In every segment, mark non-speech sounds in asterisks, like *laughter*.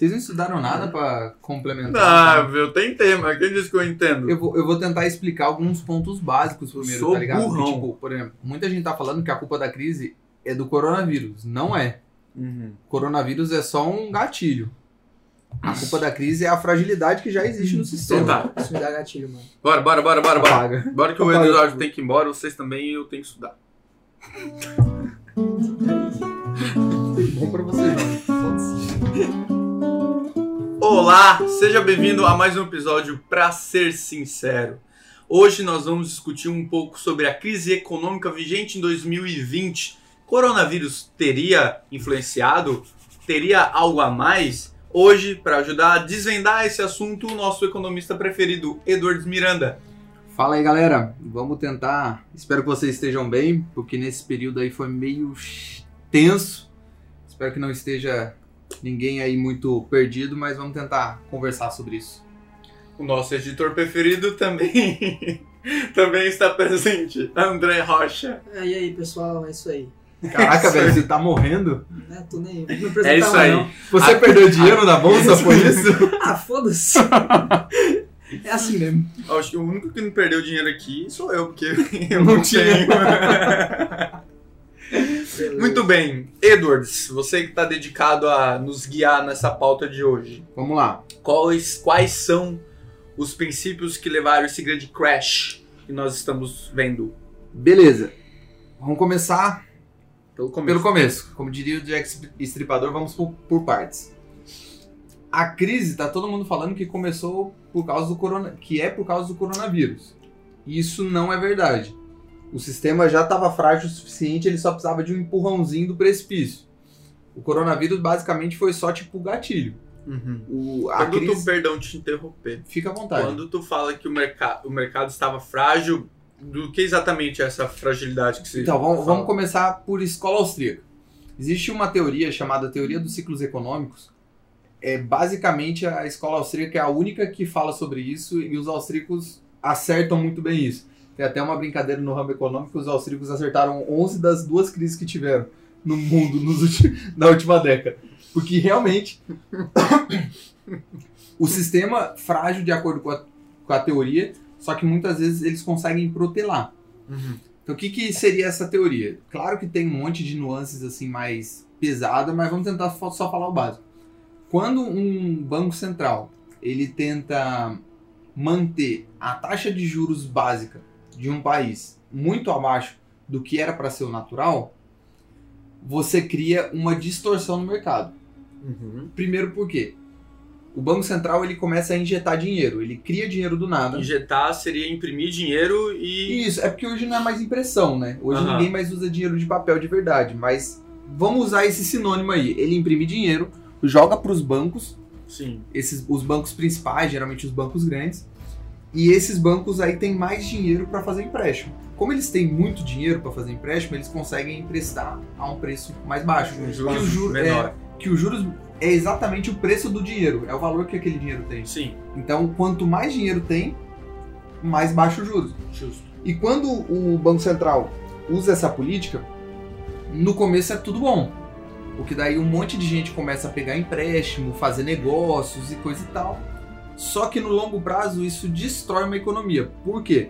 Vocês não estudaram nada pra complementar? Não, tá? eu tentei, mas quem disse que eu entendo? Eu vou, eu vou tentar explicar alguns pontos básicos primeiro, Sou tá ligado? burrão. Porque, tipo, por exemplo, muita gente tá falando que a culpa da crise é do coronavírus. Não é. Uhum. Coronavírus é só um gatilho. A culpa da crise é a fragilidade que já existe no sistema. Então tá. Isso me dá gatilho, mano. Bora, bora, bora, bora, bora. Apaga. Bora que o Apaga Eduardo tem que ir embora, vocês também e eu tenho que estudar. Bom pra vocês, não. Olá, seja bem-vindo a mais um episódio Pra Ser Sincero. Hoje nós vamos discutir um pouco sobre a crise econômica vigente em 2020. Coronavírus teria influenciado? Teria algo a mais? Hoje, para ajudar a desvendar esse assunto, o nosso economista preferido, Edwards Miranda. Fala aí, galera. Vamos tentar. Espero que vocês estejam bem, porque nesse período aí foi meio tenso. Espero que não esteja ninguém aí muito perdido, mas vamos tentar conversar sobre isso. O nosso editor preferido também, *laughs* também está presente, André Rocha. Ah, e aí, pessoal, é isso aí. Caraca, velho, você tá morrendo? Né? Tô nem. Não É isso aí. não. Você perdeu dinheiro na bolsa, foi isso? *laughs* Ah, foda-se. *laughs* É assim mesmo. Acho que o único que não perdeu dinheiro aqui sou eu, porque eu Não não, tinha. *laughs* Muito bem. Edwards, você que está dedicado a nos guiar nessa pauta de hoje, Vamos lá. quais, quais são os princípios que levaram esse grande crash que nós estamos vendo? Beleza. Vamos começar Pelo começo. pelo começo. Como diria o Jack Estripador, vamos por, por partes. A crise, tá todo mundo falando que começou por causa do corona, que é por causa do coronavírus. Isso não é verdade. O sistema já estava frágil o suficiente, ele só precisava de um empurrãozinho do precipício. O coronavírus basicamente foi só tipo o gatilho. Uhum. O, Quando tu, crise, perdão te interromper, fica à vontade. quando tu fala que o, merca o mercado estava frágil, do que exatamente é essa fragilidade que você Então, vamos, vamos começar por escola austríaca. Existe uma teoria chamada teoria dos ciclos econômicos. É basicamente a escola austríaca é a única que fala sobre isso e os austríacos acertam muito bem isso. Tem até uma brincadeira no ramo econômico, os austríacos acertaram 11 das duas crises que tiveram no mundo *laughs* na última década. Porque realmente *coughs* o sistema frágil de acordo com a, com a teoria, só que muitas vezes eles conseguem protelar. Uhum. Então, o que, que seria essa teoria? Claro que tem um monte de nuances assim mais pesada, mas vamos tentar só falar o básico. Quando um banco central ele tenta manter a taxa de juros básica de um país muito abaixo do que era para ser o natural, você cria uma distorção no mercado. Uhum. Primeiro, por quê? O banco central ele começa a injetar dinheiro, ele cria dinheiro do nada. Injetar seria imprimir dinheiro e. Isso, é porque hoje não é mais impressão, né? Hoje Aham. ninguém mais usa dinheiro de papel de verdade, mas vamos usar esse sinônimo aí. Ele imprime dinheiro, joga para os bancos, Sim. esses os bancos principais, geralmente os bancos grandes, e esses bancos aí têm mais dinheiro para fazer empréstimo. Como eles têm muito dinheiro para fazer empréstimo, eles conseguem emprestar a um preço mais baixo. Um Que juros o juro- menor. Que os juros é exatamente o preço do dinheiro, é o valor que aquele dinheiro tem. Sim, Então, quanto mais dinheiro tem, mais baixo os juros. justo. E quando o Banco Central usa essa política, no começo é tudo bom. Porque daí um monte de gente começa a pegar empréstimo, fazer negócios e coisa e tal. Só que no longo prazo isso destrói uma economia. Por quê?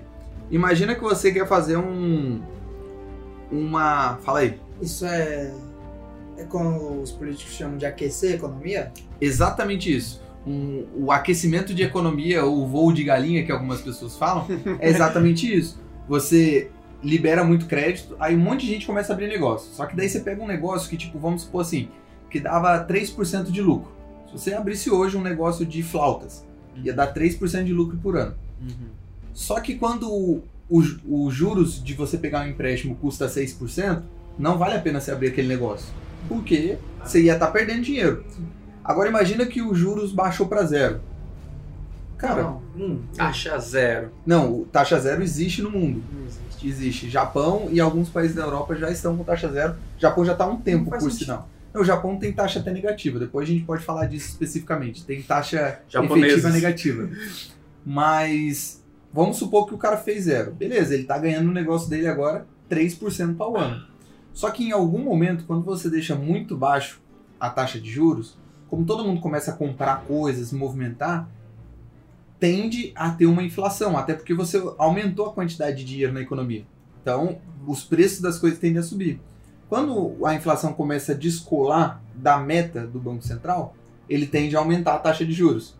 Imagina que você quer fazer um. Uma. Fala aí. Isso é. É como os políticos chamam de aquecer a economia? Exatamente isso. Um- o aquecimento de economia, ou o voo de galinha que algumas pessoas falam, é exatamente *laughs* isso. Você libera muito crédito, aí um monte de gente começa a abrir negócio. Só que daí você pega um negócio que, tipo, vamos supor assim, que dava 3% de lucro. Se você abrisse hoje um negócio de flautas, ia dar 3% de lucro por ano. Uhum. Só que quando os juros de você pegar um empréstimo custa 6%, não vale a pena você abrir aquele negócio. Porque você ia estar perdendo dinheiro. Agora imagina que os juros baixou para zero. Cara, Não, hum, Taxa zero. não, o taxa zero existe no mundo. existe. Existe. Japão e alguns países da Europa já estão com taxa zero. O Japão já está há um tempo, por sentido. sinal. O Japão tem taxa até negativa. Depois a gente pode falar disso especificamente. Tem taxa Japoneses. efetiva negativa. Mas vamos supor que o cara fez zero. Beleza, ele tá ganhando no negócio dele agora 3% ao ano. Só que em algum momento, quando você deixa muito baixo a taxa de juros, como todo mundo começa a comprar coisas, movimentar, tende a ter uma inflação, até porque você aumentou a quantidade de dinheiro na economia. Então, os preços das coisas tendem a subir. Quando a inflação começa a descolar da meta do Banco Central, ele tende a aumentar a taxa de juros.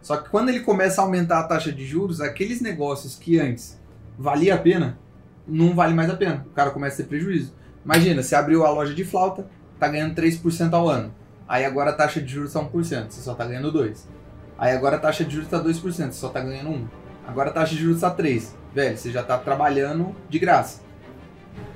Só que quando ele começa a aumentar a taxa de juros, aqueles negócios que antes valia a pena, não vale mais a pena. O cara começa a ter prejuízo. Imagina, você abriu a loja de flauta, tá ganhando 3% ao ano. Aí agora a taxa de juros está 1%, você só tá ganhando 2%. Aí agora a taxa de juros está 2%, você só tá ganhando 1%. Agora a taxa de juros está 3%. Velho, você já tá trabalhando de graça.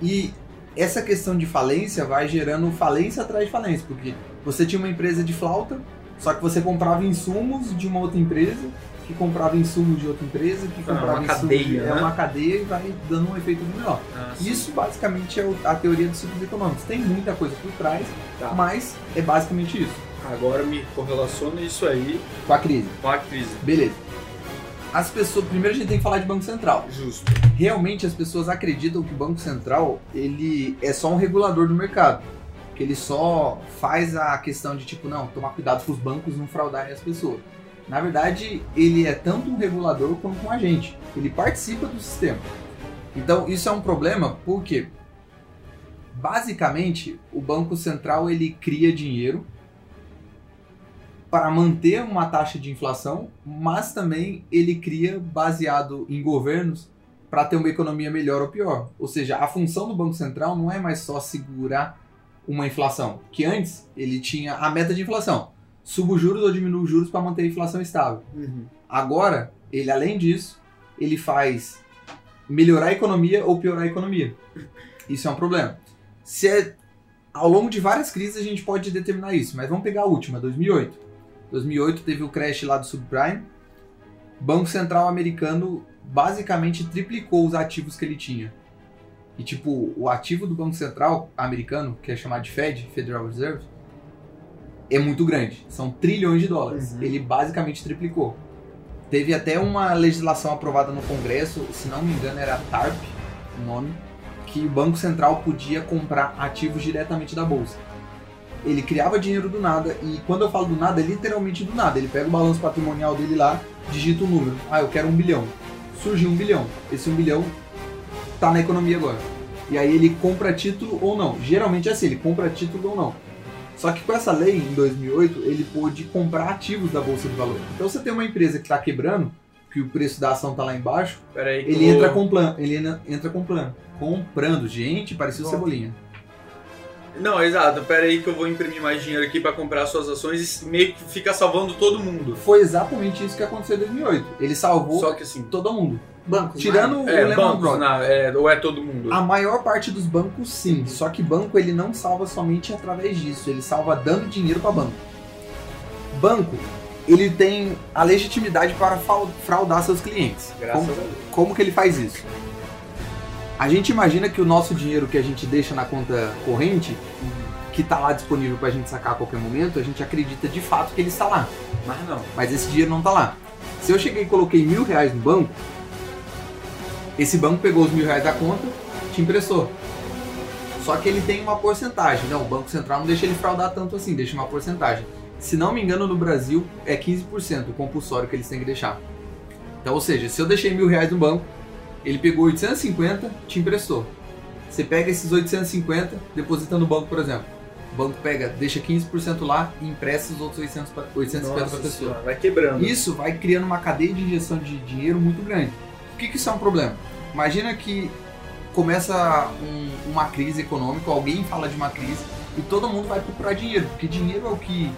E essa questão de falência vai gerando falência atrás de falência, porque você tinha uma empresa de flauta, só que você comprava insumos de uma outra empresa, que comprava insumos de outra empresa, que Ah, comprava uma insumos cadeia, de... né? É uma cadeia e vai dando um efeito menor. Ah. Isso basicamente é a teoria dos ciclos econômicos. Tem muita coisa por trás, Tá. mas é basicamente isso. Agora me correlaciona isso aí Com a crise. com a crise. Beleza. As pessoas, primeiro a gente tem que falar de Banco Central. Justo. Realmente as pessoas acreditam que o Banco Central ele é só um regulador do mercado. Que ele só faz a questão de tipo, não, tomar cuidado com os bancos não fraudarem as pessoas. Na verdade, ele é tanto um regulador quanto um agente. Ele participa do sistema. Então, isso é um problema porque basicamente o Banco Central ele cria dinheiro para manter uma taxa de inflação, mas também ele cria baseado em governos para ter uma economia melhor ou pior. Ou seja, a função do Banco Central não é mais só segurar uma inflação, que antes ele tinha a meta de inflação. Subo os juros ou diminuo os juros para manter a inflação estável. Uhum. Agora, ele além disso, ele faz melhorar a economia ou piorar a economia. Isso é um problema. Se é, ao longo de várias crises a gente pode determinar isso, mas vamos pegar a última, 2008. 2008 teve o crash lá do subprime. Banco Central americano basicamente triplicou os ativos que ele tinha. E tipo, o ativo do Banco Central americano, que é chamado de Fed, Federal Reserve, é muito grande. São trilhões de dólares. Uhum. Ele basicamente triplicou. Teve até uma legislação aprovada no Congresso, se não me engano era TARP, o nome, que o Banco Central podia comprar ativos diretamente da bolsa. Ele criava dinheiro do nada, e quando eu falo do nada, é literalmente do nada. Ele pega o balanço patrimonial dele lá, digita um número. Ah, eu quero um bilhão. Surgiu um bilhão. Esse um bilhão tá na economia agora. E aí ele compra título ou não. Geralmente é assim, ele compra título ou não. Só que com essa lei, em 2008, ele pôde comprar ativos da Bolsa de Valores. Então você tem uma empresa que está quebrando, que o preço da ação tá lá embaixo, aí ele entra com plano, ele entra- entra com plano. Comprando. Gente, parecia o. Cebolinha. Não, exato. Pera aí que eu vou imprimir mais dinheiro aqui pra comprar suas ações e meio que fica salvando todo mundo. Foi exatamente isso que aconteceu em 2008. Ele salvou Só que assim, todo mundo. Bancos. Tirando né? é, o Lehman bancos, Brothers. é, ou é todo mundo? A maior parte dos bancos sim, só que banco ele não salva somente através disso, ele salva dando dinheiro para banco. Banco, ele tem a legitimidade para fraudar seus clientes. Graças como, a Deus. como que ele faz isso? A gente imagina que o nosso dinheiro que a gente deixa na conta corrente, que está lá disponível para a gente sacar a qualquer momento, a gente acredita de fato que ele está lá. Mas não. mas esse dinheiro não está lá. Se eu cheguei e coloquei mil reais no banco, esse banco pegou os mil reais da conta, te emprestou. Só que ele tem uma porcentagem. Não, o Banco Central não deixa ele fraudar tanto assim, deixa uma porcentagem. Se não me engano, no Brasil é 15% o compulsório que eles têm que deixar. Então, ou seja, se eu deixei mil reais no banco, ele pegou 850, te emprestou. Você pega esses 850, deposita no banco, por exemplo. O banco pega, deixa 15% lá e empresta os outros 800 pra- 850 para a pessoa. senhora, vai quebrando. Isso vai criando uma cadeia de injeção de dinheiro muito grande. Por que, que isso é um problema? Imagina que começa um- uma crise econômica, alguém fala de uma crise e todo mundo vai procurar dinheiro, porque dinheiro é o que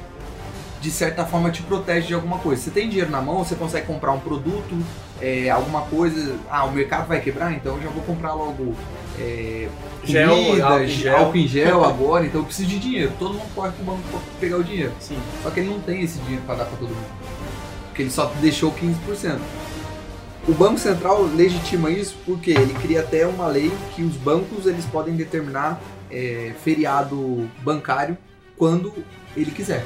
de certa forma te protege de alguma coisa. Você tem dinheiro na mão, você consegue comprar um produto, é, alguma coisa. Ah, o mercado vai quebrar, então eu já vou comprar logo é, Gel, comida, álcool gel. álcool em gel *laughs* agora, então eu preciso de dinheiro. Todo mundo corre pro banco pra pegar o dinheiro. Sim. Só que ele não tem esse dinheiro para dar para todo mundo. Porque ele só deixou 15%. O Banco Central legitima isso porque ele cria até uma lei que os bancos eles podem determinar é, feriado bancário quando ele quiser.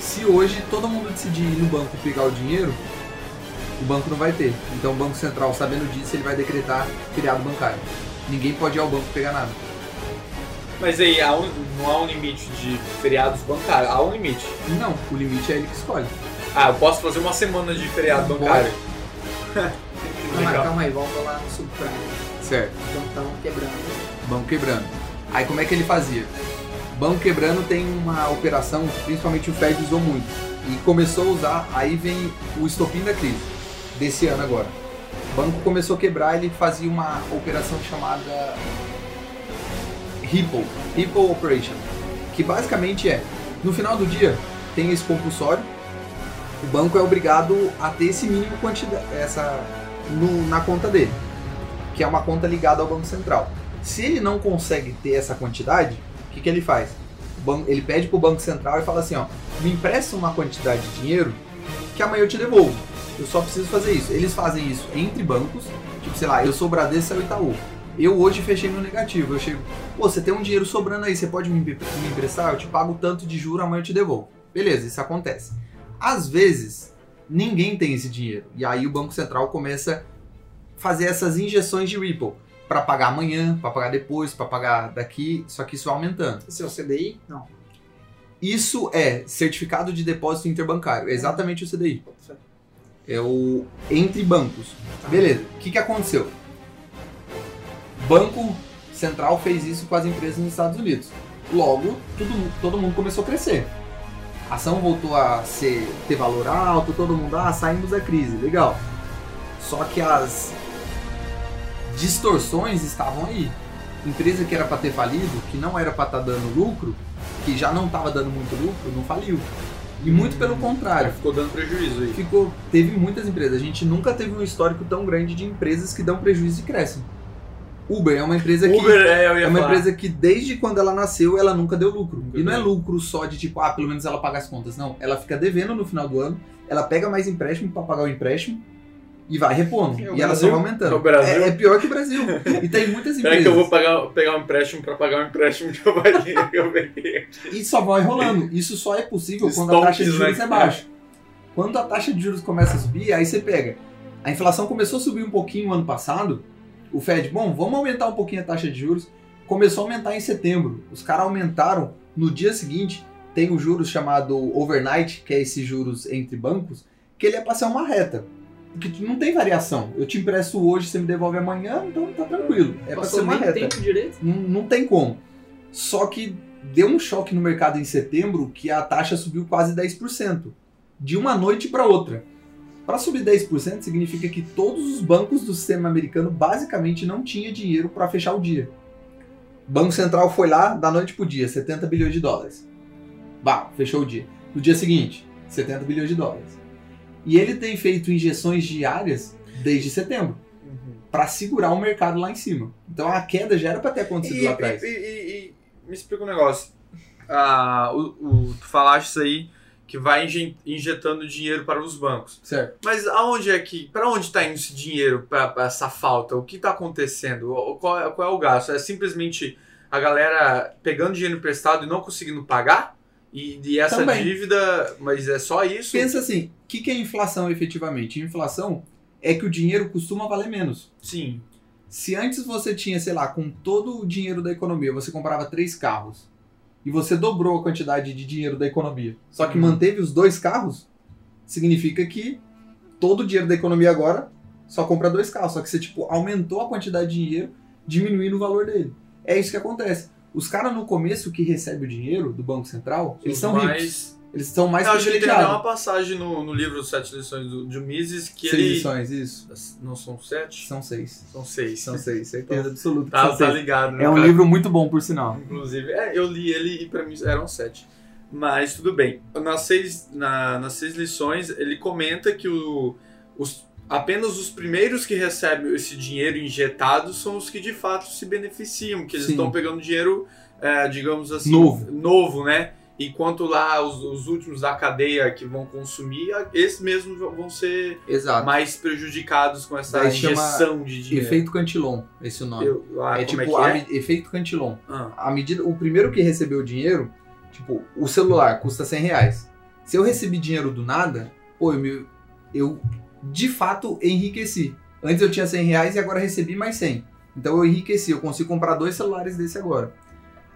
Se hoje todo mundo decidir ir no banco pegar o dinheiro, o banco não vai ter. Então o Banco Central, sabendo disso, ele vai decretar feriado bancário. Ninguém pode ir ao banco pegar nada. Mas aí há um- não há um limite de feriados bancários? Há um limite. Não, o limite é ele que escolhe. Ah, eu posso fazer uma semana de feriado Pode. bancário. *laughs* Calma, calma aí, volta lá no subprime. Certo. Então estão quebrando. Banco quebrando. Aí como é que ele fazia? Banco quebrando tem uma operação, principalmente o Fed usou muito. E começou a usar, aí vem o estopim da crise, desse ano agora. O banco começou a quebrar, ele fazia uma operação chamada Ripple, Ripple Operation, que basicamente é, no final do dia, tem esse compulsório, o banco é obrigado a ter esse mínimo quantidade, essa, no- na conta dele, que é uma conta ligada ao Banco Central. Se ele não consegue ter essa quantidade, o que, que ele faz? Banco- ele pede para o Banco Central e fala assim, ó, me empresta uma quantidade de dinheiro que amanhã eu te devolvo. Eu só preciso fazer isso. Eles fazem isso entre bancos, tipo, sei lá, eu sou o Bradesco, é o Itaú. Eu hoje fechei no negativo. Eu chego, pô, você tem um dinheiro sobrando aí, você pode me, me emprestar? Eu te pago tanto de juro, amanhã eu te devolvo. Beleza, isso acontece. Às vezes, ninguém tem esse dinheiro. E aí o Banco Central começa a fazer essas injeções de Ripple para pagar amanhã, para pagar depois, para pagar daqui, só que isso vai aumentando. Esse é o CDI? Não. Isso é certificado de depósito interbancário, é exatamente o CDI. É o entre bancos. Beleza, o que, que aconteceu? Banco Central fez isso com as empresas nos Estados Unidos. Logo, tudo, todo mundo começou a crescer. A ação voltou a ser, ter valor alto, todo mundo, ah, saímos da crise, legal. Só que as distorções estavam aí. Empresa que era para ter falido, que não era para estar dando lucro, que já não estava dando muito lucro, não faliu. E muito pelo contrário, Ficou dando prejuízo aí. ficou, teve muitas empresas. A gente nunca teve um histórico tão grande de empresas que dão prejuízo e crescem. Uber é uma empresa que Uber, é, é uma falar. empresa que desde quando ela nasceu ela nunca deu lucro. Nunca e não é lucro só de tipo, ah, pelo menos ela paga as contas. Não, ela fica devendo no final do ano, ela pega mais empréstimo para pagar o empréstimo e vai repondo. É e ela só Brasil. vai aumentando. É. É, é pior que o Brasil. e tem muitas *laughs* empresas. que eu vou pagar, pegar um empréstimo pra pagar um empréstimo que eu *laughs* que eu peguei. E só vai rolando. Isso só é possível quando a taxa de juros né? é baixa. Quando a taxa de juros começa a subir, aí você pega. A inflação começou a subir um pouquinho ano passado. O Fed, bom, vamos aumentar um pouquinho a taxa de juros. Começou a aumentar em setembro. Os caras aumentaram. No dia seguinte, tem o juros chamado overnight, que é esses juros entre bancos, que ele é pra ser uma reta. Porque não tem variação. Eu te empresto hoje, você me devolve amanhã, então tá tranquilo. É pra ser Passou uma reta. tempo direito. Não, não tem como. Só que deu um choque no mercado em setembro que a taxa subiu quase 10%. De uma noite para outra. Para subir 10% significa que todos os bancos do sistema americano basicamente não tinha dinheiro para fechar o dia. O Banco Central foi lá da noite pro dia, 70 bilhões de dólares. Bah, fechou o dia. No dia seguinte, 70 bilhões de dólares. E ele tem feito injeções diárias desde setembro para segurar o mercado lá em cima. Então a queda já era para ter acontecido E, lá atrás. e- e- e- me explica um negócio. Ah, o, o- tu falaste isso aí que vai inje- injetando dinheiro para os bancos. Certo. Mas aonde é que. Para onde está indo esse dinheiro para essa falta? O que está acontecendo? Qual é, qual é o gasto? É simplesmente a galera pegando dinheiro emprestado e não conseguindo pagar? E, e essa Também. dívida. Mas é só isso? Pensa assim, o que, que é inflação efetivamente? Inflação é que o dinheiro costuma valer menos. Sim. Se antes você tinha, sei lá, com todo o dinheiro da economia, você comprava três carros e você dobrou a quantidade de dinheiro da economia, só que Uhum. manteve os dois carros, significa que todo o dinheiro da economia agora só compra dois carros. Só que você, tipo, aumentou a quantidade de dinheiro, diminuindo o valor dele. É isso que acontece. Os caras no começo que recebem o dinheiro do Banco Central, eles Os são ricos. mais- Eles são mais Eu acho que tem até uma privilegiados. passagem no, no livro Sete Lições do, de Mises que Seis ele. lições, isso. Não são sete? São seis. São seis. São seis, certeza absoluta. que Tá, são tá ligado, né, É um cara? livro muito bom, por sinal. Inclusive, é, eu li ele e pra mim eram sete. Mas tudo bem. Nas seis, na- nas seis lições, ele comenta que o, os, apenas os primeiros que recebem esse dinheiro injetado são os que de fato se beneficiam, que eles estão pegando dinheiro, é, digamos assim, Novo. novo, né? Enquanto lá os, os últimos da cadeia que vão consumir, esses mesmos vão ser Exato. mais prejudicados com essa Daí injeção de dinheiro. Efeito Cantillon, esse é o nome. Eu- ah, é como tipo, é é? efeito Cantillon. Ah, A medida, o primeiro que recebeu o dinheiro, tipo, o celular custa 100 reais. Se eu recebi dinheiro do nada, pô, eu, me- eu de fato enriqueci. Antes eu tinha 100 reais e agora recebi mais 100. Então eu enriqueci, eu consigo comprar dois celulares desse agora.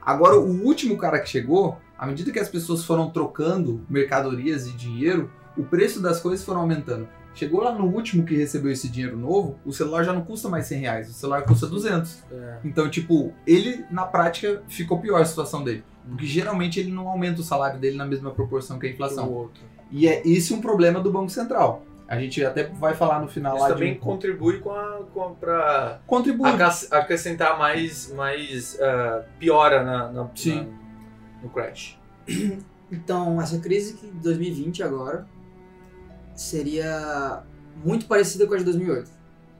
Agora, o último cara que chegou, à medida que as pessoas foram trocando mercadorias e dinheiro, o preço das coisas foram aumentando. Chegou lá no último que recebeu esse dinheiro novo, o celular já não custa mais 100 reais, o celular custa 200. É. Então, tipo, ele, na prática, ficou pior a situação dele. Porque geralmente ele não aumenta o salário dele na mesma proporção que a inflação. E é isso um problema do Banco Central. A gente até vai falar no final Isso lá também de... contribui com a, com a, pra Contribui. acrescentar mais, mais ah, piora na, na- Sim. na- no crash. Então, essa crise que 2020 agora seria muito parecida com a de 2008.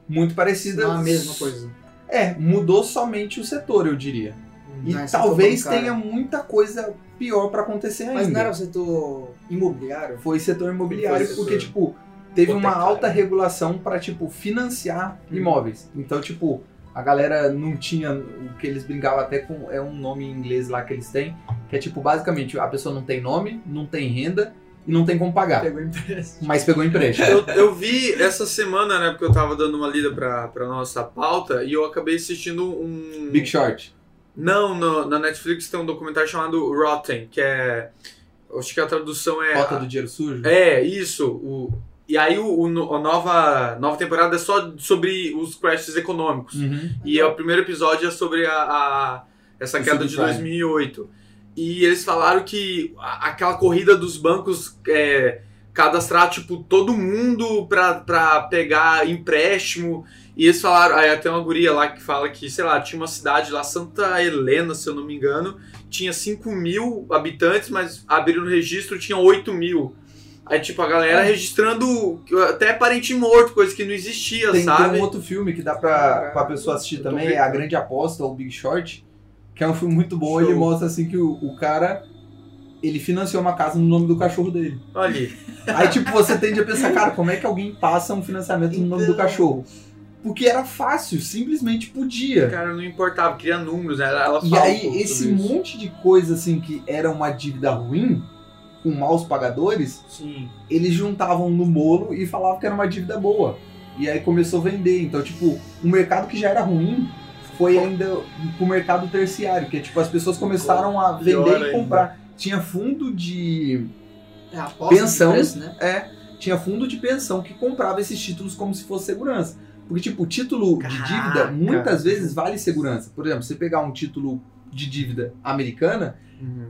Muito parecida. Não é a mesma coisa. É, mudou somente o setor, eu diria. E é setor talvez tenha muita coisa pior pra acontecer ainda. Mas não era o setor imobiliário? Foi setor imobiliário, Foi porque, setor tipo, teve uma alta regulação pra, tipo, financiar Hum. imóveis. Então, tipo, a galera não tinha o que eles brincavam até com. É um nome em inglês lá que eles têm, que é tipo, basicamente, a pessoa não tem nome, não tem renda e não tem como pagar. Pegou empréstimo. Mas pegou empréstimo. Eu, eu vi essa semana, né, porque eu tava dando uma lida pra, pra nossa pauta, e eu acabei assistindo um... Big Short. Não, no- na Netflix tem um documentário chamado Rotten, que é... Acho que a tradução é... Rota do dinheiro sujo. É, isso. O, e aí o, o a nova, nova temporada é só sobre os crashes econômicos. Uhum. E é o primeiro episódio é sobre a, a- essa O queda de subprime. 2008. E eles falaram que aquela corrida dos bancos é, cadastrar tipo todo mundo pra, pra pegar empréstimo. E eles falaram, aí até uma guria lá que fala que, sei lá, tinha uma cidade lá, Santa Helena, se eu não me engano, tinha 5 mil habitantes, mas abriram o registro, tinha 8 mil. Aí, tipo, a galera É. registrando até parente morto, coisa que não existia, Tem, tem sabe? um outro filme que dá pra, pra pessoa assistir eu também, é A Grande Aposta, ou Big Short, que é um filme muito bom. Show. Ele mostra assim que o, o cara, ele financiou uma casa no nome do cachorro dele. Olha aí. *laughs* Aí, tipo, você tende a pensar, cara, como é que alguém passa um financiamento no nome do Então. cachorro? Porque era fácil, simplesmente podia. Cara, não importava, queria números, né? Ela E aí, esse isso. monte de coisa, assim, que era uma dívida ruim, com maus pagadores, Sim. eles juntavam no bolo e falavam que era uma dívida boa. E aí começou a vender. Então, tipo, o mercado que já era ruim foi ainda pro mercado terciário, que é tipo, as pessoas começaram a vender e ainda. comprar. Tinha fundo de. É Pensão. de preço, né? É, tinha fundo de pensão que comprava esses títulos como se fosse segurança. Porque, tipo, o título de Caraca. dívida muitas vezes vale segurança. Por exemplo, você pegar um título de dívida americana,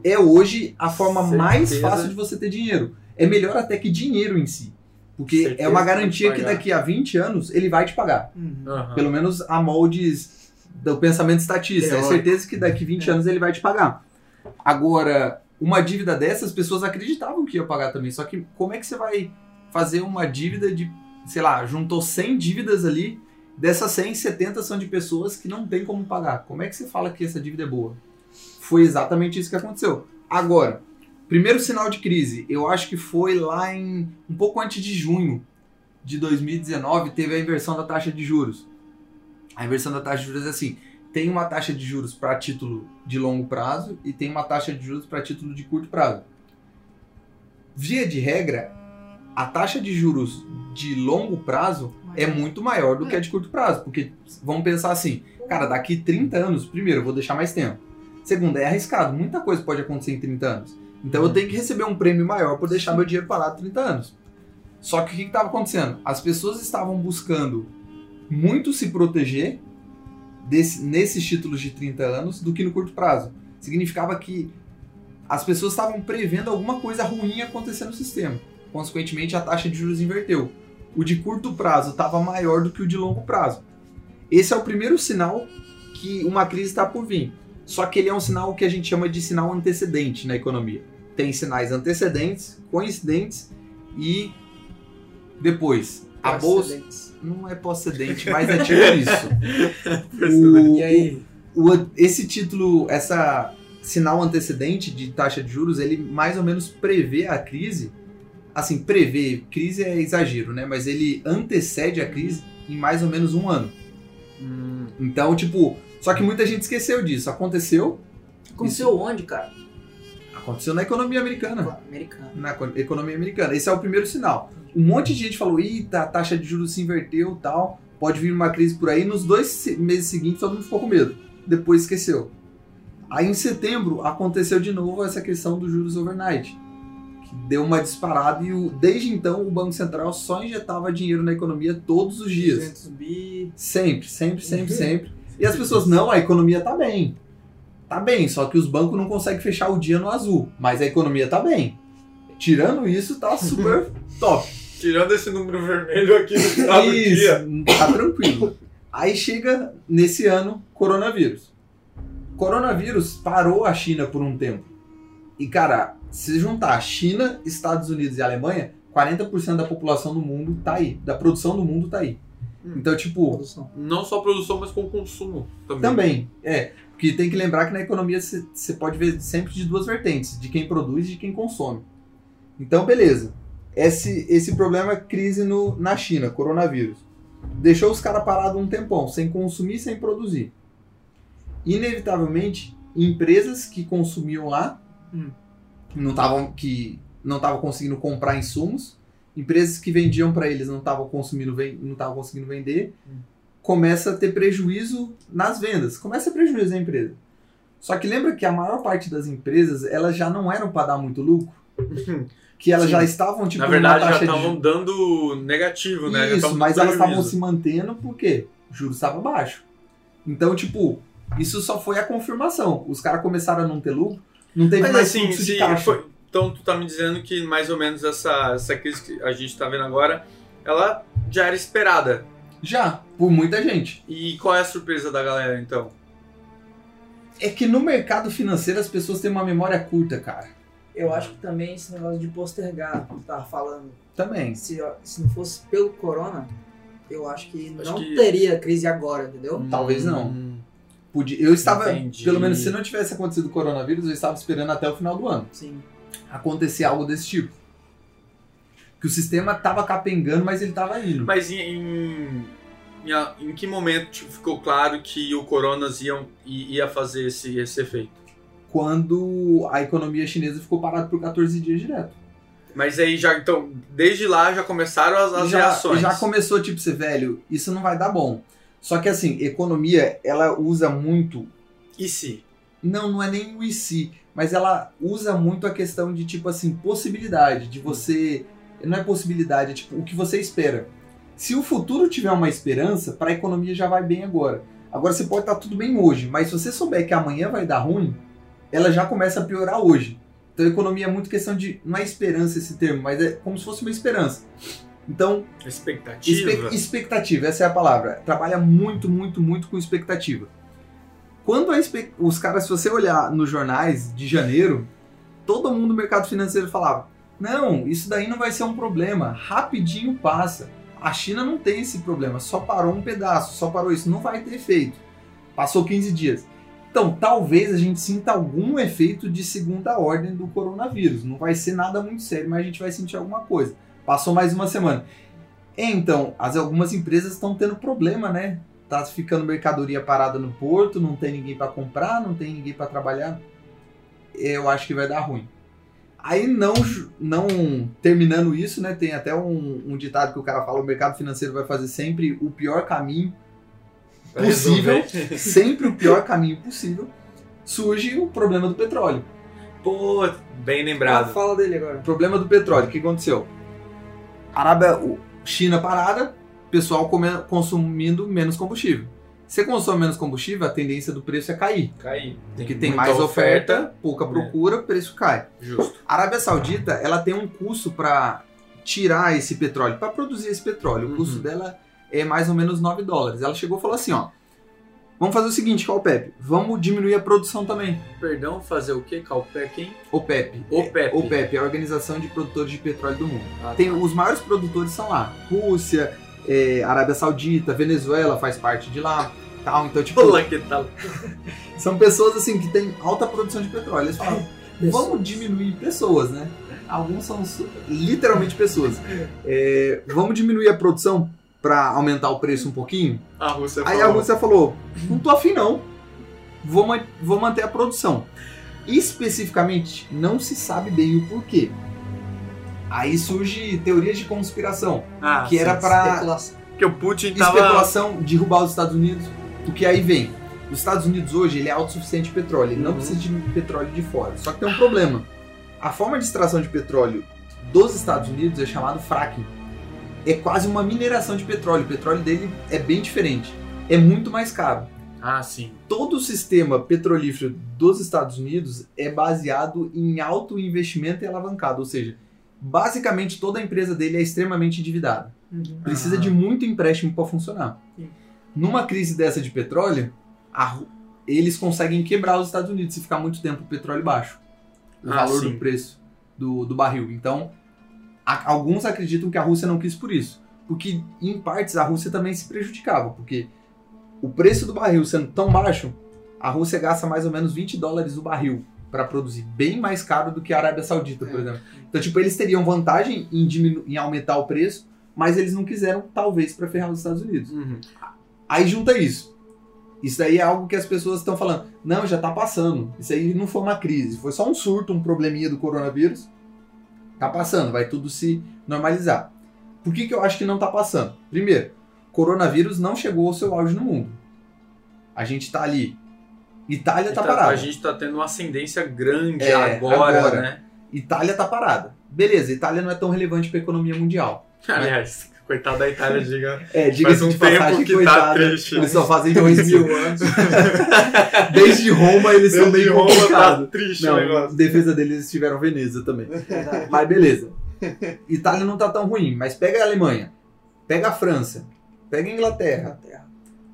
é hoje a forma mais Certeza. fácil de você ter dinheiro. É melhor até que dinheiro em si. Porque Certeza é uma que garantia que pagar. daqui a 20 anos ele vai te pagar. Uhum. Pelo menos a moldes do pensamento estatista. É Teórico. certeza que daqui 20 anos ele vai te pagar. Agora, uma dívida dessas, as pessoas acreditavam que ia pagar também. Só que como é que você vai fazer uma dívida de, sei lá, juntou 100 dívidas ali, dessas 100, 70 são de pessoas que não tem como pagar. Como é que você fala que essa dívida é boa? Foi exatamente isso que aconteceu. Agora, primeiro sinal de crise, eu acho que foi lá em um pouco antes de junho de 2019, teve a inversão da taxa de juros. A inversão da taxa de juros é assim: tem uma taxa de juros para título de longo prazo e tem uma taxa de juros para título de curto prazo. Via de regra, a taxa de juros de longo prazo é muito maior do que a de curto prazo, porque vamos pensar assim, cara, daqui 30 anos, primeiro, eu vou deixar mais tempo. Segundo, é arriscado, muita coisa pode acontecer em 30 anos. Então eu tenho que receber um prêmio maior por deixar meu dinheiro parado 30 anos. Só que o que estava acontecendo? As pessoas estavam buscando muito se proteger desse- nesses títulos de 30 anos do que no curto prazo. Significava que as pessoas estavam prevendo alguma coisa ruim acontecer no sistema. Consequentemente, a taxa de juros inverteu. O de curto prazo estava maior do que o de longo prazo. Esse é o primeiro sinal que uma crise está por vir. Só que ele é um sinal que a gente chama de sinal antecedente na economia. Tem sinais antecedentes, coincidentes e depois. A bolsa não é pós-cedente, mas é tipo *laughs* isso. O- E aí? o- esse título, essa sinal antecedente de taxa de juros, ele mais ou menos prevê a crise. Assim, prevê, crise é exagero, né? Mas ele antecede a crise em mais ou menos um ano. Hum, Então, tipo, só que muita gente esqueceu disso. Aconteceu, Aconteceu onde, cara? aconteceu na economia americana. Americano. Na co- economia americana. Esse é o primeiro sinal. Um monte de gente falou, eita, a taxa de juros se inverteu tal, pode vir uma crise por aí. Nos dois se- meses seguintes, todo mundo ficou com medo. Depois esqueceu. Aí em setembro aconteceu de novo essa questão dos juros overnight, deu uma disparada e o- desde então o Banco Central só injetava dinheiro na economia todos os dias. 200 bi. Sempre, sempre, sempre, sempre. E as pessoas, não, a economia tá bem. Tá bem, só que os bancos não conseguem fechar o dia no azul, mas a economia tá bem. Tirando isso, tá super *laughs* top. Tirando esse número vermelho aqui no final do dia. Isso, tá tranquilo. Aí chega nesse ano, coronavírus. Coronavírus parou a China por um tempo. E cara, se juntar China, Estados Unidos e Alemanha, 40% da população do mundo tá aí, da produção do mundo tá aí. Hum. Então, tipo, Produção. Não só produção, mas com consumo também. também, é. Porque tem que lembrar que na economia você pode ver sempre de duas vertentes, de quem produz e de quem consome. Então, beleza. Esse, esse problema é crise no, na China, coronavírus. Deixou os caras parados um tempão, sem consumir, sem produzir. Inevitavelmente, empresas que consumiam lá, Hum. Não estavam que não estavam conseguindo comprar insumos, empresas que vendiam para eles não estavam consumindo, não estavam conseguindo vender, começa a ter prejuízo nas vendas, começa a ter prejuízo na empresa. Só que lembra que a maior parte das empresas, elas já não eram para dar muito lucro, *laughs* que elas Sim. já estavam tipo Na verdade, já taxa de estavam dando negativo, né? Isso, mas elas estavam se mantendo porque o juros estava baixo. Então, tipo, isso só foi a confirmação. Os caras começaram a não ter lucro, não teve Mas mais assim, fluxo de se caixa. foi- então tu tá me dizendo que mais ou menos essa, essa crise que a gente tá vendo agora, ela já era esperada. Já, por muita gente. E qual é a surpresa da galera, então? É que no mercado financeiro as pessoas têm uma memória curta, cara. Eu acho que também esse negócio de postergar, que tu tava falando, Também. se, se não fosse pelo corona, eu acho que Acho não que- teria crise agora, entendeu? Talvez não. Hum, Podia- Eu estava, Entendi. pelo menos se não tivesse acontecido o coronavírus, eu estava esperando até o final do ano Sim. acontecer algo desse tipo. Que o sistema tava capengando, mas ele tava indo. Mas em, em, em, que momento tipo, ficou claro que o Coronas iam, i- ia fazer esse, esse efeito? Quando a economia chinesa ficou parada por 14 dias direto. Mas aí já, então, desde lá já começaram as, as já, reações. já começou, tipo, ser velho, isso não vai dar bom. Só que assim, economia, ela usa muito. E se? Não, não é nem o IC, mas ela usa muito a questão de, tipo assim, possibilidade, de você. Não é possibilidade, é tipo, o que você espera. Se o futuro tiver uma esperança, para a economia já vai bem agora. Agora você pode estar tudo bem hoje, mas se você souber que amanhã vai dar ruim, ela já começa a piorar hoje. Então a economia é muito questão de. Não é esperança esse termo, mas é como se fosse uma esperança. Então, Expectativa? Espe- expectativa, essa é a palavra. Trabalha muito, muito, muito com expectativa. Quando a os caras, se você olhar nos jornais de janeiro, todo mundo do mercado financeiro falava: não, isso daí não vai ser um problema, rapidinho passa. A China não tem esse problema, só parou um pedaço, só parou isso, não vai ter efeito. Passou 15 dias. Então, talvez a gente sinta algum efeito de segunda ordem do coronavírus. Não vai ser nada muito sério, mas a gente vai sentir alguma coisa. Passou mais uma semana. Então, as, algumas empresas estão tendo problema, né? Tá ficando mercadoria parada no porto, não tem ninguém para comprar, não tem ninguém para trabalhar. Eu acho que vai dar ruim. Aí não, não terminando isso, né? Tem até um, um ditado que o cara fala: o mercado financeiro vai fazer sempre o pior caminho possível, *laughs* sempre o pior caminho possível. Surge o problema do petróleo. Pô, bem Ah, lembrado. fala dele agora. Problema do petróleo, o que aconteceu? Arábia, China parada, pessoal consumindo menos combustível. Se consome menos combustível, a tendência do preço é cair. Cair. Porque tem muita mais oferta, pouca né? procura, o preço cai. Justo. A Arábia Saudita, ela tem um custo para tirar esse petróleo, para produzir esse petróleo. O custo Uhum. dela é mais ou menos 9 dólares. Ela chegou e falou assim, ó, vamos fazer o seguinte, OPEP, vamos diminuir a produção também. Perdão, fazer o quê? Calpec, hein? OPEP. OPEP. É, OPEP é a Organização de Produtores de Petróleo do Mundo. Ah, Tem, os maiores produtores são lá. Rússia, é, Arábia Saudita, Venezuela faz parte de lá. Tal. Então, tipo, Olá, que tal? *laughs* são pessoas assim que têm alta produção de petróleo. Eles falam, *laughs* vamos diminuir pessoas, né? Alguns são literalmente pessoas. É, vamos diminuir a produção para aumentar o preço um pouquinho? A Rússia Aí a falou. Rússia falou: não tô afim não. Vou, ma- vou manter a produção. Especificamente, não se sabe bem o porquê. Aí surge teorias de conspiração, Ah, que era para Especulação. Porque o Putin tava... especulação derrubar os Estados Unidos, porque aí vem Os Estados Unidos hoje ele é autossuficiente em petróleo, ele não Uhum. precisa de petróleo de fora. Só que tem um problema. A forma de extração de petróleo dos Estados Unidos é chamado fracking. É quase uma mineração de petróleo. O petróleo dele é bem diferente. É muito mais caro. Ah, sim. Todo o sistema petrolífero dos Estados Unidos é baseado em alto investimento e alavancado, ou seja, basicamente toda a empresa dele é extremamente endividada. Uhum. Precisa Ah. de muito empréstimo para funcionar. Sim. Numa crise dessa de petróleo, a eles conseguem quebrar os Estados Unidos se ficar muito tempo o petróleo baixo. O Ah, valor sim. do preço do, do barril. Então, alguns acreditam que a Rússia não quis por isso. Porque, em partes, a Rússia também se prejudicava. Porque o preço do barril sendo tão baixo, a Rússia gasta mais ou menos 20 dólares o barril para produzir. Bem mais caro do que a Arábia Saudita, por É. exemplo. Então, tipo, eles teriam vantagem em, diminu- em aumentar o preço, mas eles não quiseram, talvez, para ferrar os Estados Unidos. Uhum. Aí junta isso. Isso daí é algo que as pessoas estão falando. Não, já tá passando. Isso aí não foi uma crise. Foi só um surto, um probleminha do coronavírus. Tá passando, vai tudo se normalizar. Por que, que eu acho que não tá passando? Primeiro, coronavírus não chegou ao seu auge no mundo. A gente tá ali. Itália tá Tá- parada. a gente tá tendo uma ascendência grande É, agora, agora. né? Itália tá parada. Beleza, Itália não é tão relevante para a economia mundial. *laughs* Aliás, coitado da Itália, diga. É, Faz diga-se um tempo passagem, que tá coitada, triste. Eles só fazem Dois mil *laughs* anos. *laughs* Desde Roma eles são Desde meio Roma tá complicados. triste o Não, negócio. defesa deles eles tiveram Veneza também. Mas beleza. Itália não tá tão ruim, mas pega a Alemanha, pega a França, pega a Inglaterra, Inglaterra.